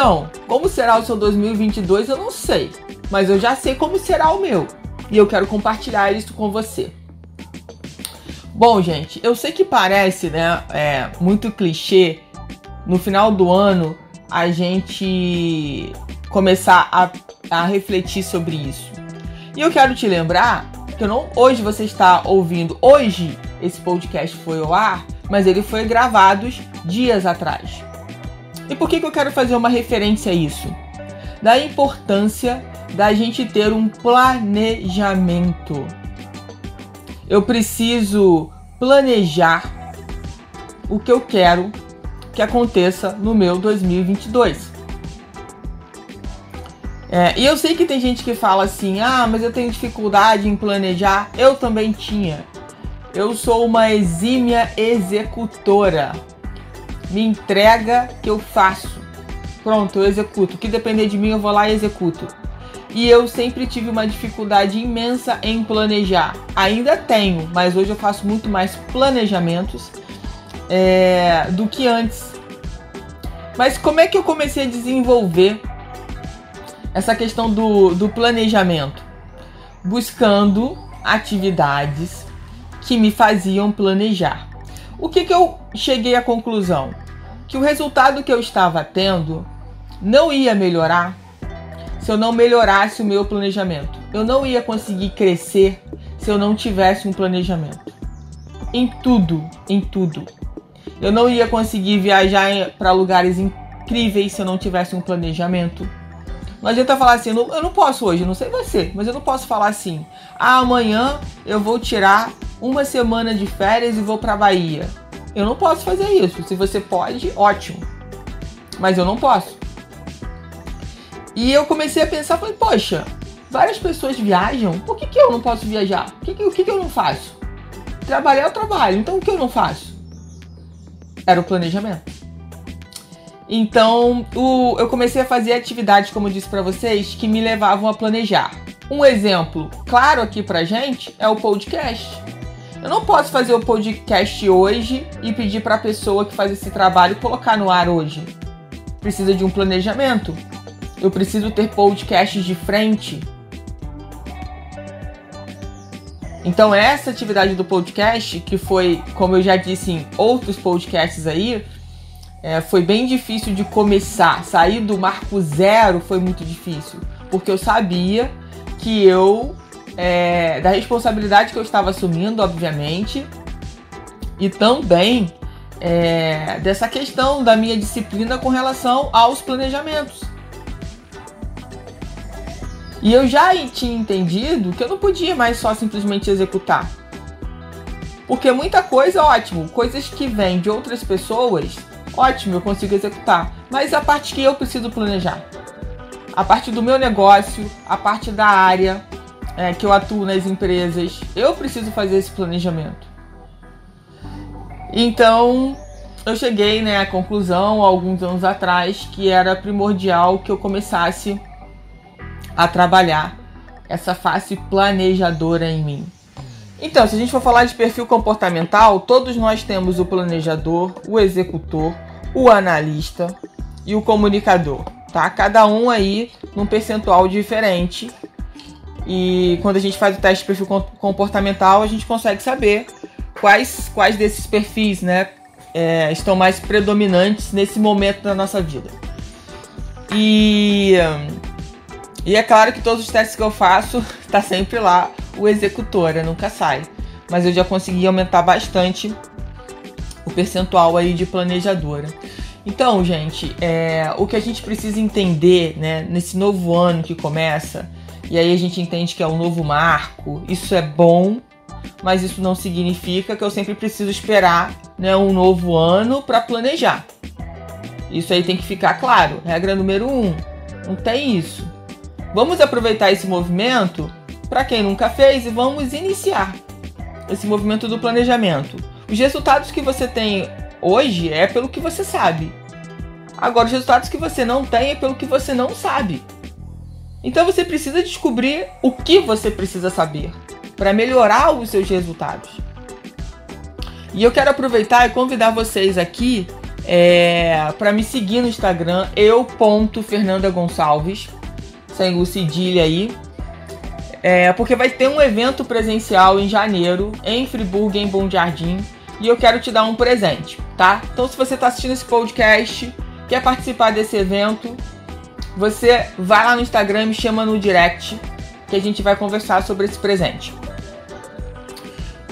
Então, como será o seu 2022 eu não sei, mas eu já sei como será o meu e eu quero compartilhar isso com você. Bom, gente, eu sei que parece, né, é, muito clichê no final do ano a gente começar a, a refletir sobre isso. E eu quero te lembrar que não, hoje você está ouvindo, hoje esse podcast foi ao ar, mas ele foi gravado dias atrás. E por que, que eu quero fazer uma referência a isso? Da importância da gente ter um planejamento. Eu preciso planejar o que eu quero que aconteça no meu 2022. É, e eu sei que tem gente que fala assim: ah, mas eu tenho dificuldade em planejar. Eu também tinha. Eu sou uma exímia executora me entrega que eu faço. Pronto, eu executo. O que depender de mim, eu vou lá e executo. E eu sempre tive uma dificuldade imensa em planejar. Ainda tenho, mas hoje eu faço muito mais planejamentos é, do que antes. Mas como é que eu comecei a desenvolver essa questão do, do planejamento? Buscando atividades que me faziam planejar. O que, que eu cheguei à conclusão? Que o resultado que eu estava tendo não ia melhorar se eu não melhorasse o meu planejamento. Eu não ia conseguir crescer se eu não tivesse um planejamento. Em tudo, em tudo. Eu não ia conseguir viajar para lugares incríveis se eu não tivesse um planejamento. Não adianta falar assim, eu não posso hoje, não sei você, mas eu não posso falar assim. Ah, amanhã eu vou tirar uma semana de férias e vou para Bahia. Eu não posso fazer isso. Se você pode, ótimo. Mas eu não posso. E eu comecei a pensar, falei, poxa, várias pessoas viajam, por que, que eu não posso viajar? O que, que, que, que eu não faço? Trabalhar eu trabalho, então o que eu não faço? Era o planejamento. Então, o, eu comecei a fazer atividades, como eu disse para vocês, que me levavam a planejar. Um exemplo claro aqui pra gente é o podcast. Eu não posso fazer o podcast hoje e pedir para a pessoa que faz esse trabalho colocar no ar hoje. Precisa de um planejamento. Eu preciso ter podcasts de frente. Então essa atividade do podcast, que foi, como eu já disse em outros podcasts aí, é, foi bem difícil de começar. Sair do marco zero foi muito difícil, porque eu sabia que eu é, da responsabilidade que eu estava assumindo, obviamente, e também é, dessa questão da minha disciplina com relação aos planejamentos. E eu já tinha entendido que eu não podia mais só simplesmente executar. Porque muita coisa, ótimo, coisas que vêm de outras pessoas, ótimo, eu consigo executar. Mas a parte que eu preciso planejar. A parte do meu negócio, a parte da área, é, que eu atuo nas empresas, eu preciso fazer esse planejamento. Então, eu cheguei né, à conclusão, alguns anos atrás, que era primordial que eu começasse a trabalhar essa face planejadora em mim. Então, se a gente for falar de perfil comportamental, todos nós temos o planejador, o executor, o analista e o comunicador, tá? Cada um aí num percentual diferente e quando a gente faz o teste de perfil comportamental, a gente consegue saber quais, quais desses perfis né, é, estão mais predominantes nesse momento da nossa vida. E, e é claro que todos os testes que eu faço, está sempre lá o executor, nunca sai. Mas eu já consegui aumentar bastante o percentual aí de planejadora. Então, gente, é, o que a gente precisa entender né, nesse novo ano que começa e aí a gente entende que é um novo marco. Isso é bom, mas isso não significa que eu sempre preciso esperar né, um novo ano para planejar. Isso aí tem que ficar claro. Regra número um: não tem isso. Vamos aproveitar esse movimento para quem nunca fez e vamos iniciar esse movimento do planejamento. Os resultados que você tem hoje é pelo que você sabe. Agora, os resultados que você não tem é pelo que você não sabe. Então você precisa descobrir o que você precisa saber para melhorar os seus resultados. E eu quero aproveitar e convidar vocês aqui é, para me seguir no Instagram, eu.fernandagonçalves, sem o cedilha aí. É, porque vai ter um evento presencial em janeiro, em Friburgo, em Bom Jardim, e eu quero te dar um presente, tá? Então, se você está assistindo esse podcast, quer participar desse evento, você vai lá no Instagram e me chama no direct, que a gente vai conversar sobre esse presente.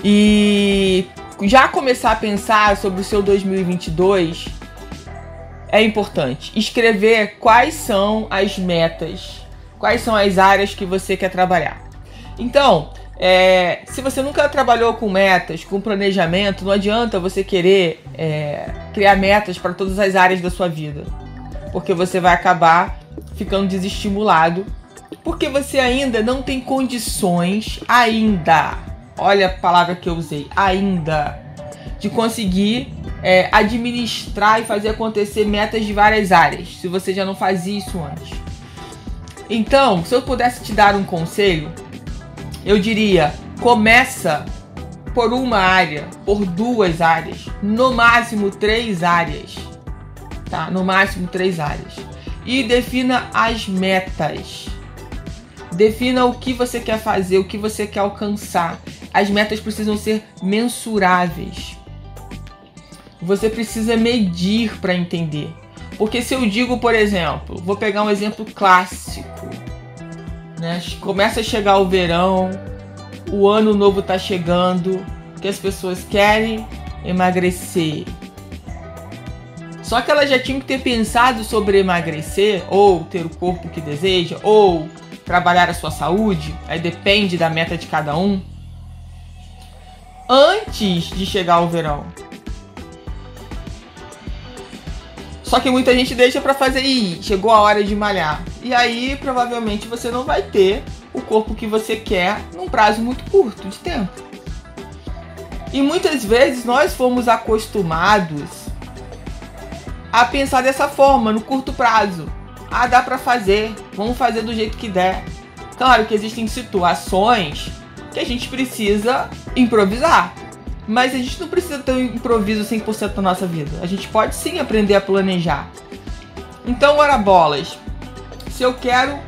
E já começar a pensar sobre o seu 2022 é importante. Escrever quais são as metas, quais são as áreas que você quer trabalhar. Então, é, se você nunca trabalhou com metas, com planejamento, não adianta você querer é, criar metas para todas as áreas da sua vida, porque você vai acabar ficando desestimulado, porque você ainda não tem condições ainda olha a palavra que eu usei, ainda, de conseguir é, administrar e fazer acontecer metas de várias áreas, se você já não fazia isso antes. Então, se eu pudesse te dar um conselho, eu diria: começa por uma área, por duas áreas, no máximo três áreas, tá? No máximo três áreas. E defina as metas. Defina o que você quer fazer, o que você quer alcançar as metas precisam ser mensuráveis. Você precisa medir para entender. Porque se eu digo, por exemplo, vou pegar um exemplo clássico, né? Começa a chegar o verão, o ano novo está chegando, que as pessoas querem emagrecer. Só que elas já tinham que ter pensado sobre emagrecer, ou ter o corpo que deseja, ou trabalhar a sua saúde, aí depende da meta de cada um antes de chegar o verão. Só que muita gente deixa para fazer e chegou a hora de malhar. E aí provavelmente você não vai ter o corpo que você quer num prazo muito curto de tempo. E muitas vezes nós fomos acostumados a pensar dessa forma, no curto prazo. Ah, dá para fazer, vamos fazer do jeito que der. Claro que existem situações que a gente precisa improvisar. Mas a gente não precisa ter um improviso 100% na nossa vida. A gente pode sim aprender a planejar. Então, ora bolas. Se eu quero.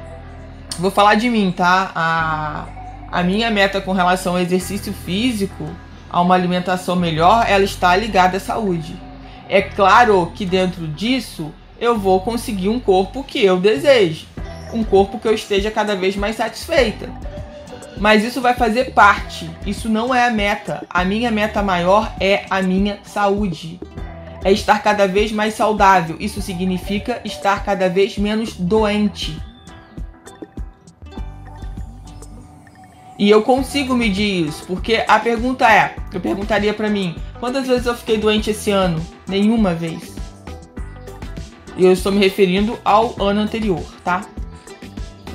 Vou falar de mim, tá? A, a minha meta com relação ao exercício físico, a uma alimentação melhor, ela está ligada à saúde. É claro que dentro disso eu vou conseguir um corpo que eu desejo. Um corpo que eu esteja cada vez mais satisfeita. Mas isso vai fazer parte. Isso não é a meta. A minha meta maior é a minha saúde. É estar cada vez mais saudável. Isso significa estar cada vez menos doente. E eu consigo medir isso, porque a pergunta é, eu perguntaria para mim, quantas vezes eu fiquei doente esse ano? Nenhuma vez. E eu estou me referindo ao ano anterior, tá?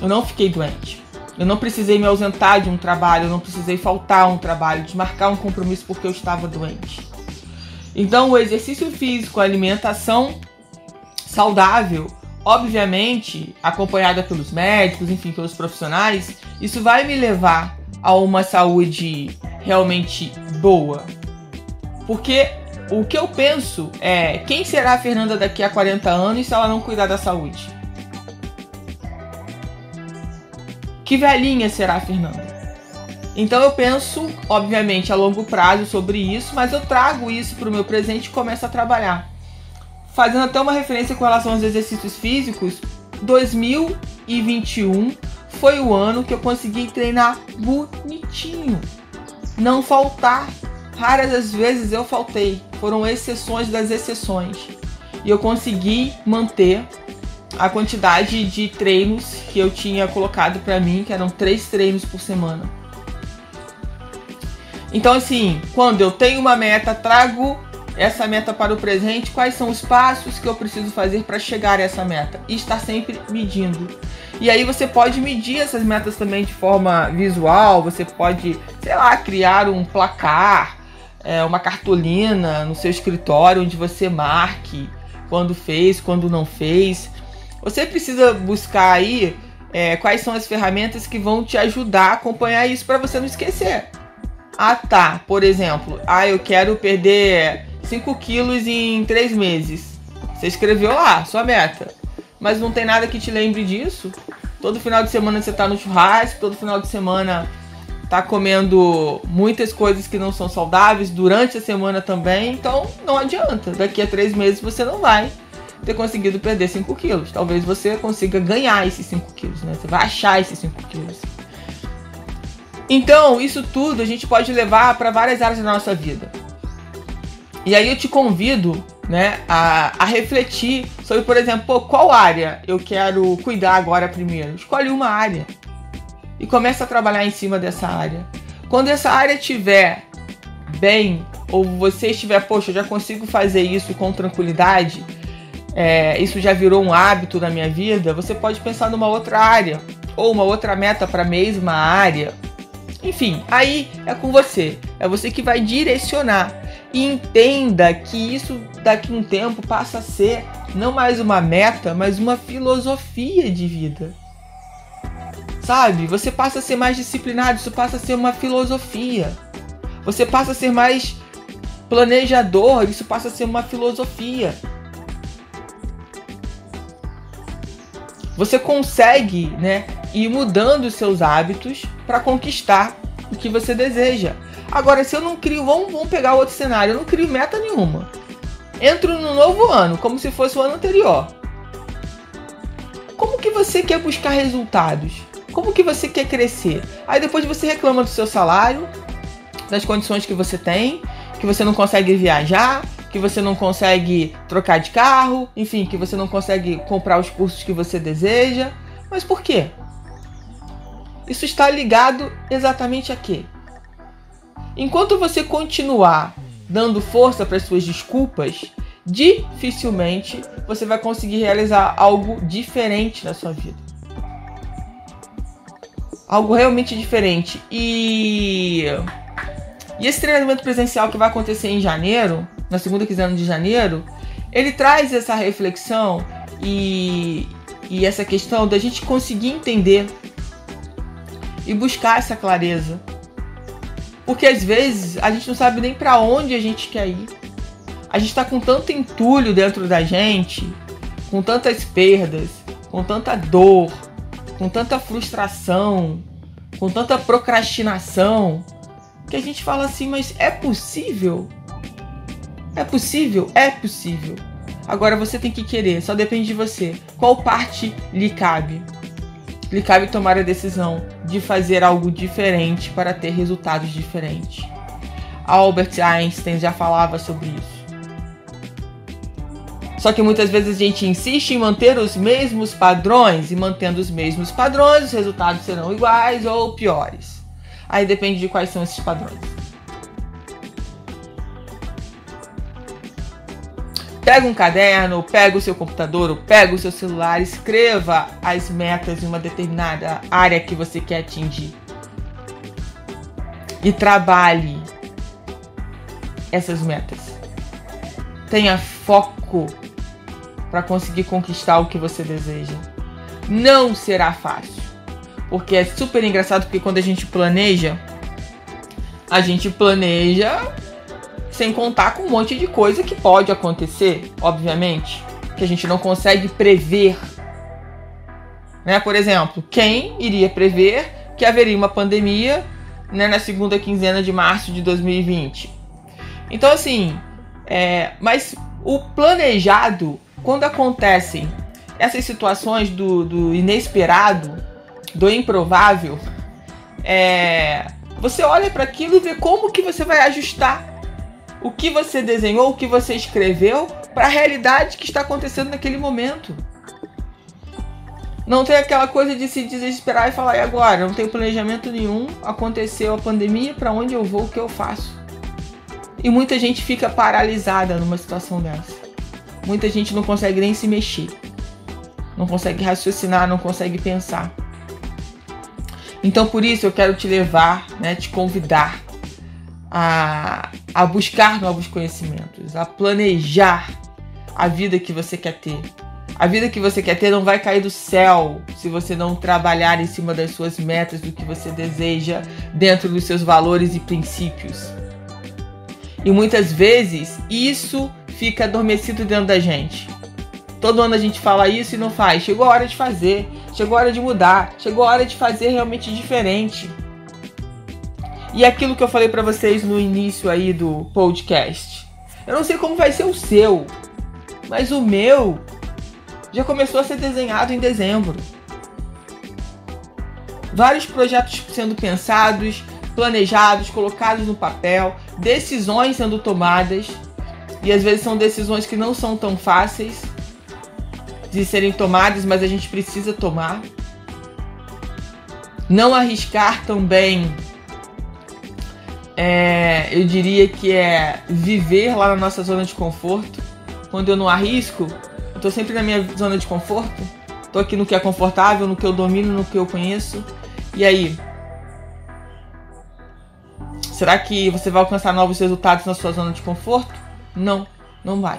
Eu não fiquei doente. Eu não precisei me ausentar de um trabalho, eu não precisei faltar a um trabalho, desmarcar um compromisso porque eu estava doente. Então, o exercício físico, a alimentação saudável, obviamente, acompanhada pelos médicos, enfim, pelos profissionais, isso vai me levar a uma saúde realmente boa. Porque o que eu penso é quem será a Fernanda daqui a 40 anos se ela não cuidar da saúde? Que velhinha será a Fernanda? Então eu penso, obviamente, a longo prazo sobre isso, mas eu trago isso para o meu presente e começo a trabalhar. Fazendo até uma referência com relação aos exercícios físicos, 2021 foi o ano que eu consegui treinar bonitinho. Não faltar. Raras as vezes eu faltei. Foram exceções das exceções. E eu consegui manter a quantidade de treinos que eu tinha colocado para mim, que eram três treinos por semana. Então, assim, quando eu tenho uma meta, trago essa meta para o presente, quais são os passos que eu preciso fazer para chegar a essa meta e estar sempre medindo. E aí você pode medir essas metas também de forma visual, você pode, sei lá, criar um placar, é, uma cartolina no seu escritório onde você marque quando fez, quando não fez. Você precisa buscar aí é, quais são as ferramentas que vão te ajudar a acompanhar isso para você não esquecer. Ah, tá. Por exemplo, ah, eu quero perder 5 quilos em 3 meses. Você escreveu lá, sua meta. Mas não tem nada que te lembre disso. Todo final de semana você tá no churrasco, todo final de semana tá comendo muitas coisas que não são saudáveis durante a semana também. Então não adianta. Daqui a três meses você não vai ter conseguido perder 5 quilos. Talvez você consiga ganhar esses 5 quilos, né? Você vai achar esses 5 quilos. Então, isso tudo a gente pode levar para várias áreas da nossa vida. E aí eu te convido né, a, a refletir sobre, por exemplo, pô, qual área eu quero cuidar agora primeiro. Escolhe uma área e começa a trabalhar em cima dessa área. Quando essa área estiver bem, ou você estiver, poxa, eu já consigo fazer isso com tranquilidade, é, isso já virou um hábito na minha vida, você pode pensar numa outra área, ou uma outra meta para a mesma área. Enfim, aí é com você. É você que vai direcionar. E entenda que isso daqui um tempo passa a ser não mais uma meta, mas uma filosofia de vida. Sabe? Você passa a ser mais disciplinado, isso passa a ser uma filosofia. Você passa a ser mais planejador, isso passa a ser uma filosofia. Você consegue, né, ir mudando seus hábitos para conquistar o que você deseja. Agora, se eu não crio, vamos, vamos pegar outro cenário, eu não crio meta nenhuma. Entro no novo ano, como se fosse o ano anterior. Como que você quer buscar resultados? Como que você quer crescer? Aí depois você reclama do seu salário, das condições que você tem, que você não consegue viajar, que você não consegue trocar de carro, enfim, que você não consegue comprar os cursos que você deseja. Mas por quê? Isso está ligado exatamente a quê? Enquanto você continuar dando força para suas desculpas, dificilmente você vai conseguir realizar algo diferente na sua vida. Algo realmente diferente. E, e esse treinamento presencial que vai acontecer em janeiro, na segunda quinzena de janeiro, ele traz essa reflexão e, e essa questão da gente conseguir entender e buscar essa clareza porque às vezes a gente não sabe nem para onde a gente quer ir. A gente está com tanto entulho dentro da gente, com tantas perdas, com tanta dor, com tanta frustração, com tanta procrastinação, que a gente fala assim, mas é possível? É possível? É possível. Agora você tem que querer, só depende de você. Qual parte lhe cabe? lhe cabe tomar a decisão de fazer algo diferente para ter resultados diferentes. Albert Einstein já falava sobre isso. Só que muitas vezes a gente insiste em manter os mesmos padrões e mantendo os mesmos padrões, os resultados serão iguais ou piores. Aí depende de quais são esses padrões. Pega um caderno, pega o seu computador, pega o seu celular, escreva as metas em uma determinada área que você quer atingir. E trabalhe essas metas. Tenha foco para conseguir conquistar o que você deseja. Não será fácil. Porque é super engraçado porque quando a gente planeja, a gente planeja sem contar com um monte de coisa que pode acontecer, obviamente, que a gente não consegue prever. Né? Por exemplo, quem iria prever que haveria uma pandemia né, na segunda quinzena de março de 2020? Então, assim, é, mas o planejado, quando acontecem essas situações do, do inesperado, do improvável, é, você olha para aquilo e vê como que você vai ajustar o que você desenhou, o que você escreveu para a realidade que está acontecendo naquele momento. Não tem aquela coisa de se desesperar e falar, e agora? Não tenho planejamento nenhum, aconteceu a pandemia, para onde eu vou, o que eu faço? E muita gente fica paralisada numa situação dessa. Muita gente não consegue nem se mexer. Não consegue raciocinar, não consegue pensar. Então por isso eu quero te levar, né, te convidar a, a buscar novos conhecimentos, a planejar a vida que você quer ter. A vida que você quer ter não vai cair do céu se você não trabalhar em cima das suas metas, do que você deseja, dentro dos seus valores e princípios. E muitas vezes isso fica adormecido dentro da gente. Todo ano a gente fala isso e não faz. Chegou a hora de fazer, chegou a hora de mudar, chegou a hora de fazer realmente diferente. E aquilo que eu falei para vocês no início aí do podcast. Eu não sei como vai ser o seu, mas o meu já começou a ser desenhado em dezembro. Vários projetos sendo pensados, planejados, colocados no papel, decisões sendo tomadas. E às vezes são decisões que não são tão fáceis de serem tomadas, mas a gente precisa tomar. Não arriscar também, é, eu diria que é viver lá na nossa zona de conforto. Quando eu não arrisco, eu tô sempre na minha zona de conforto. Tô aqui no que é confortável, no que eu domino, no que eu conheço. E aí? Será que você vai alcançar novos resultados na sua zona de conforto? Não, não vai.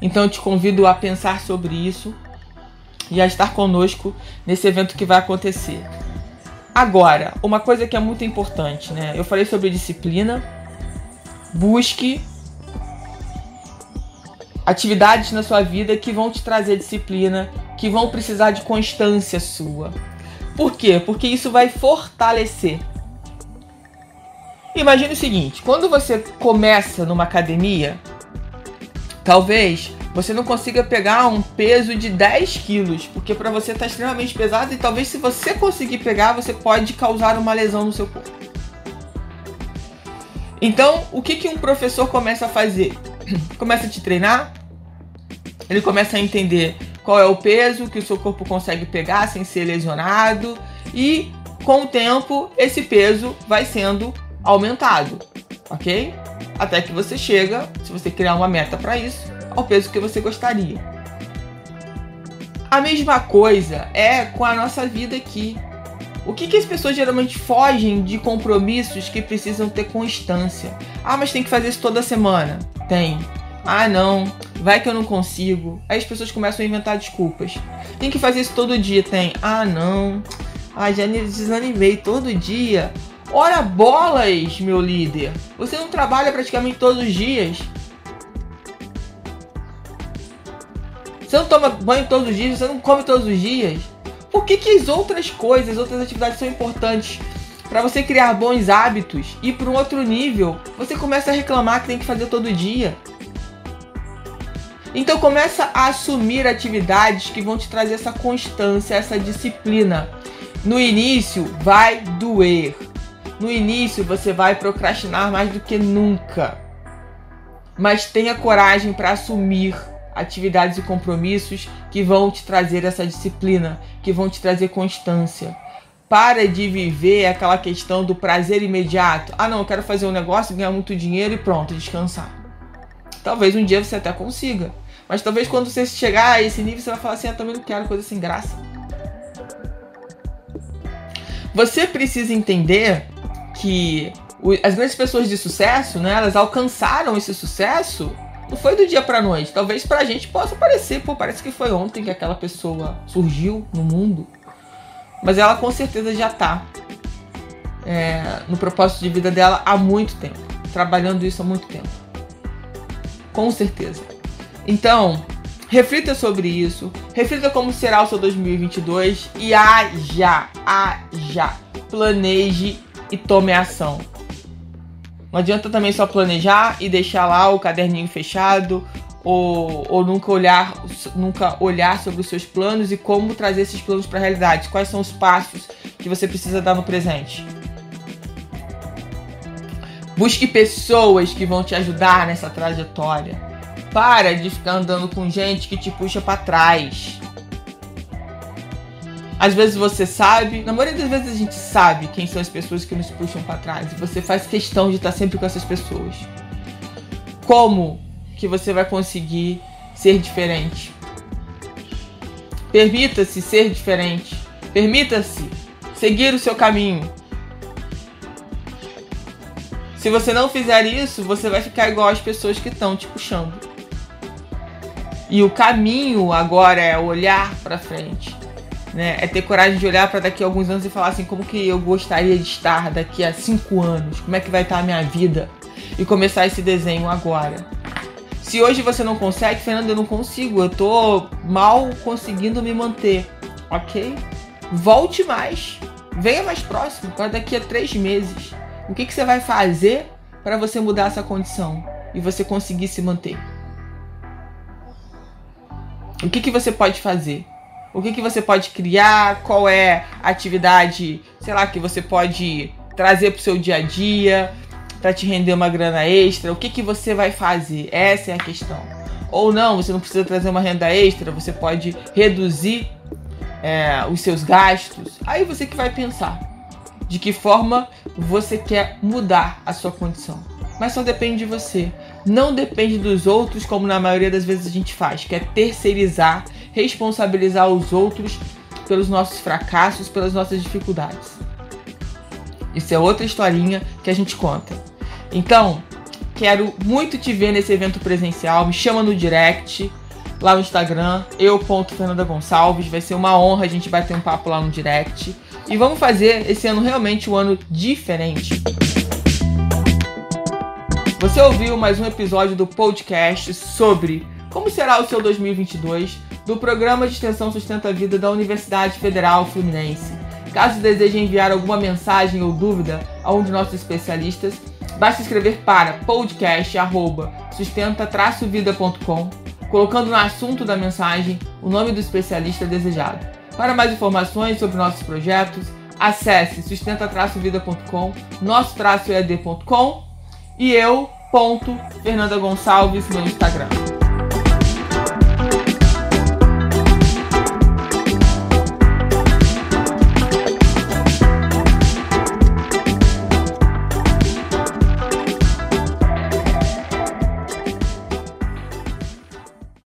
Então eu te convido a pensar sobre isso e a estar conosco nesse evento que vai acontecer. Agora, uma coisa que é muito importante, né? Eu falei sobre disciplina. Busque atividades na sua vida que vão te trazer disciplina, que vão precisar de constância sua. Por quê? Porque isso vai fortalecer. Imagine o seguinte: quando você começa numa academia, talvez você não consiga pegar um peso de 10 quilos, porque para você está extremamente pesado e talvez se você conseguir pegar, você pode causar uma lesão no seu corpo. Então, o que, que um professor começa a fazer? começa a te treinar, ele começa a entender qual é o peso que o seu corpo consegue pegar sem ser lesionado e com o tempo esse peso vai sendo aumentado, ok? Até que você chega, se você criar uma meta para isso, ao peso que você gostaria. A mesma coisa é com a nossa vida aqui. O que, que as pessoas geralmente fogem de compromissos que precisam ter constância? Ah, mas tem que fazer isso toda semana. Tem. Ah, não, vai que eu não consigo. Aí as pessoas começam a inventar desculpas. Tem que fazer isso todo dia. Tem. Ah, não. Ah, já desanimei todo dia. Ora bolas, meu líder. Você não trabalha praticamente todos os dias. Você não toma banho todos os dias, você não come todos os dias. Por que, que as outras coisas, outras atividades são importantes para você criar bons hábitos e para um outro nível, você começa a reclamar que tem que fazer todo dia. Então começa a assumir atividades que vão te trazer essa constância, essa disciplina. No início vai doer. No início você vai procrastinar mais do que nunca. Mas tenha coragem para assumir atividades e compromissos que vão te trazer essa disciplina, que vão te trazer constância. Para de viver aquela questão do prazer imediato. Ah, não, eu quero fazer um negócio, ganhar muito dinheiro e pronto, descansar. Talvez um dia você até consiga. Mas talvez quando você chegar a esse nível, você vai falar assim: eu ah, também não quero coisa sem graça. Você precisa entender que as grandes pessoas de sucesso, né, elas alcançaram esse sucesso não foi do dia pra noite. Talvez pra gente possa parecer, pô, parece que foi ontem que aquela pessoa surgiu no mundo. Mas ela com certeza já está é, no propósito de vida dela há muito tempo, trabalhando isso há muito tempo. Com certeza. Então, reflita sobre isso, reflita como será o seu 2022 e haja, haja, planeje e tome ação. Não adianta também só planejar e deixar lá o caderninho fechado ou, ou nunca olhar nunca olhar sobre os seus planos e como trazer esses planos para a realidade. Quais são os passos que você precisa dar no presente? Busque pessoas que vão te ajudar nessa trajetória. Para de ficar andando com gente que te puxa para trás. Às vezes você sabe, na maioria das vezes a gente sabe quem são as pessoas que nos puxam para trás e você faz questão de estar sempre com essas pessoas. Como que você vai conseguir ser diferente? Permita-se ser diferente. Permita-se seguir o seu caminho. Se você não fizer isso, você vai ficar igual as pessoas que estão te puxando. E o caminho agora é olhar para frente. Né? É ter coragem de olhar para daqui a alguns anos e falar assim, como que eu gostaria de estar daqui a cinco anos? Como é que vai estar a minha vida? E começar esse desenho agora. Se hoje você não consegue, Fernando, eu não consigo, eu tô mal conseguindo me manter, ok? Volte mais, venha mais próximo, para daqui a três meses. O que, que você vai fazer para você mudar essa condição e você conseguir se manter? O que, que você pode fazer? O que, que você pode criar? Qual é a atividade, sei lá, que você pode trazer para o seu dia a dia para te render uma grana extra? O que, que você vai fazer? Essa é a questão. Ou não, você não precisa trazer uma renda extra, você pode reduzir é, os seus gastos. Aí você que vai pensar de que forma você quer mudar a sua condição. Mas só depende de você. Não depende dos outros, como na maioria das vezes a gente faz, que é terceirizar, responsabilizar os outros pelos nossos fracassos, pelas nossas dificuldades. Isso é outra historinha que a gente conta. Então, quero muito te ver nesse evento presencial. Me chama no direct, lá no Instagram, eu.fernanda Gonçalves. Vai ser uma honra a gente bater um papo lá no direct. E vamos fazer esse ano realmente um ano diferente. Você ouviu mais um episódio do podcast sobre como será o seu 2022 do programa de extensão Sustenta a Vida da Universidade Federal Fluminense. Caso deseje enviar alguma mensagem ou dúvida a um de nossos especialistas, basta escrever para podcast@sustenta-vida.com, colocando no assunto da mensagem o nome do especialista desejado. Para mais informações sobre nossos projetos, acesse sustenta-vida.com, nosso-ead.com e eu, ponto, Fernanda Gonçalves, no Instagram.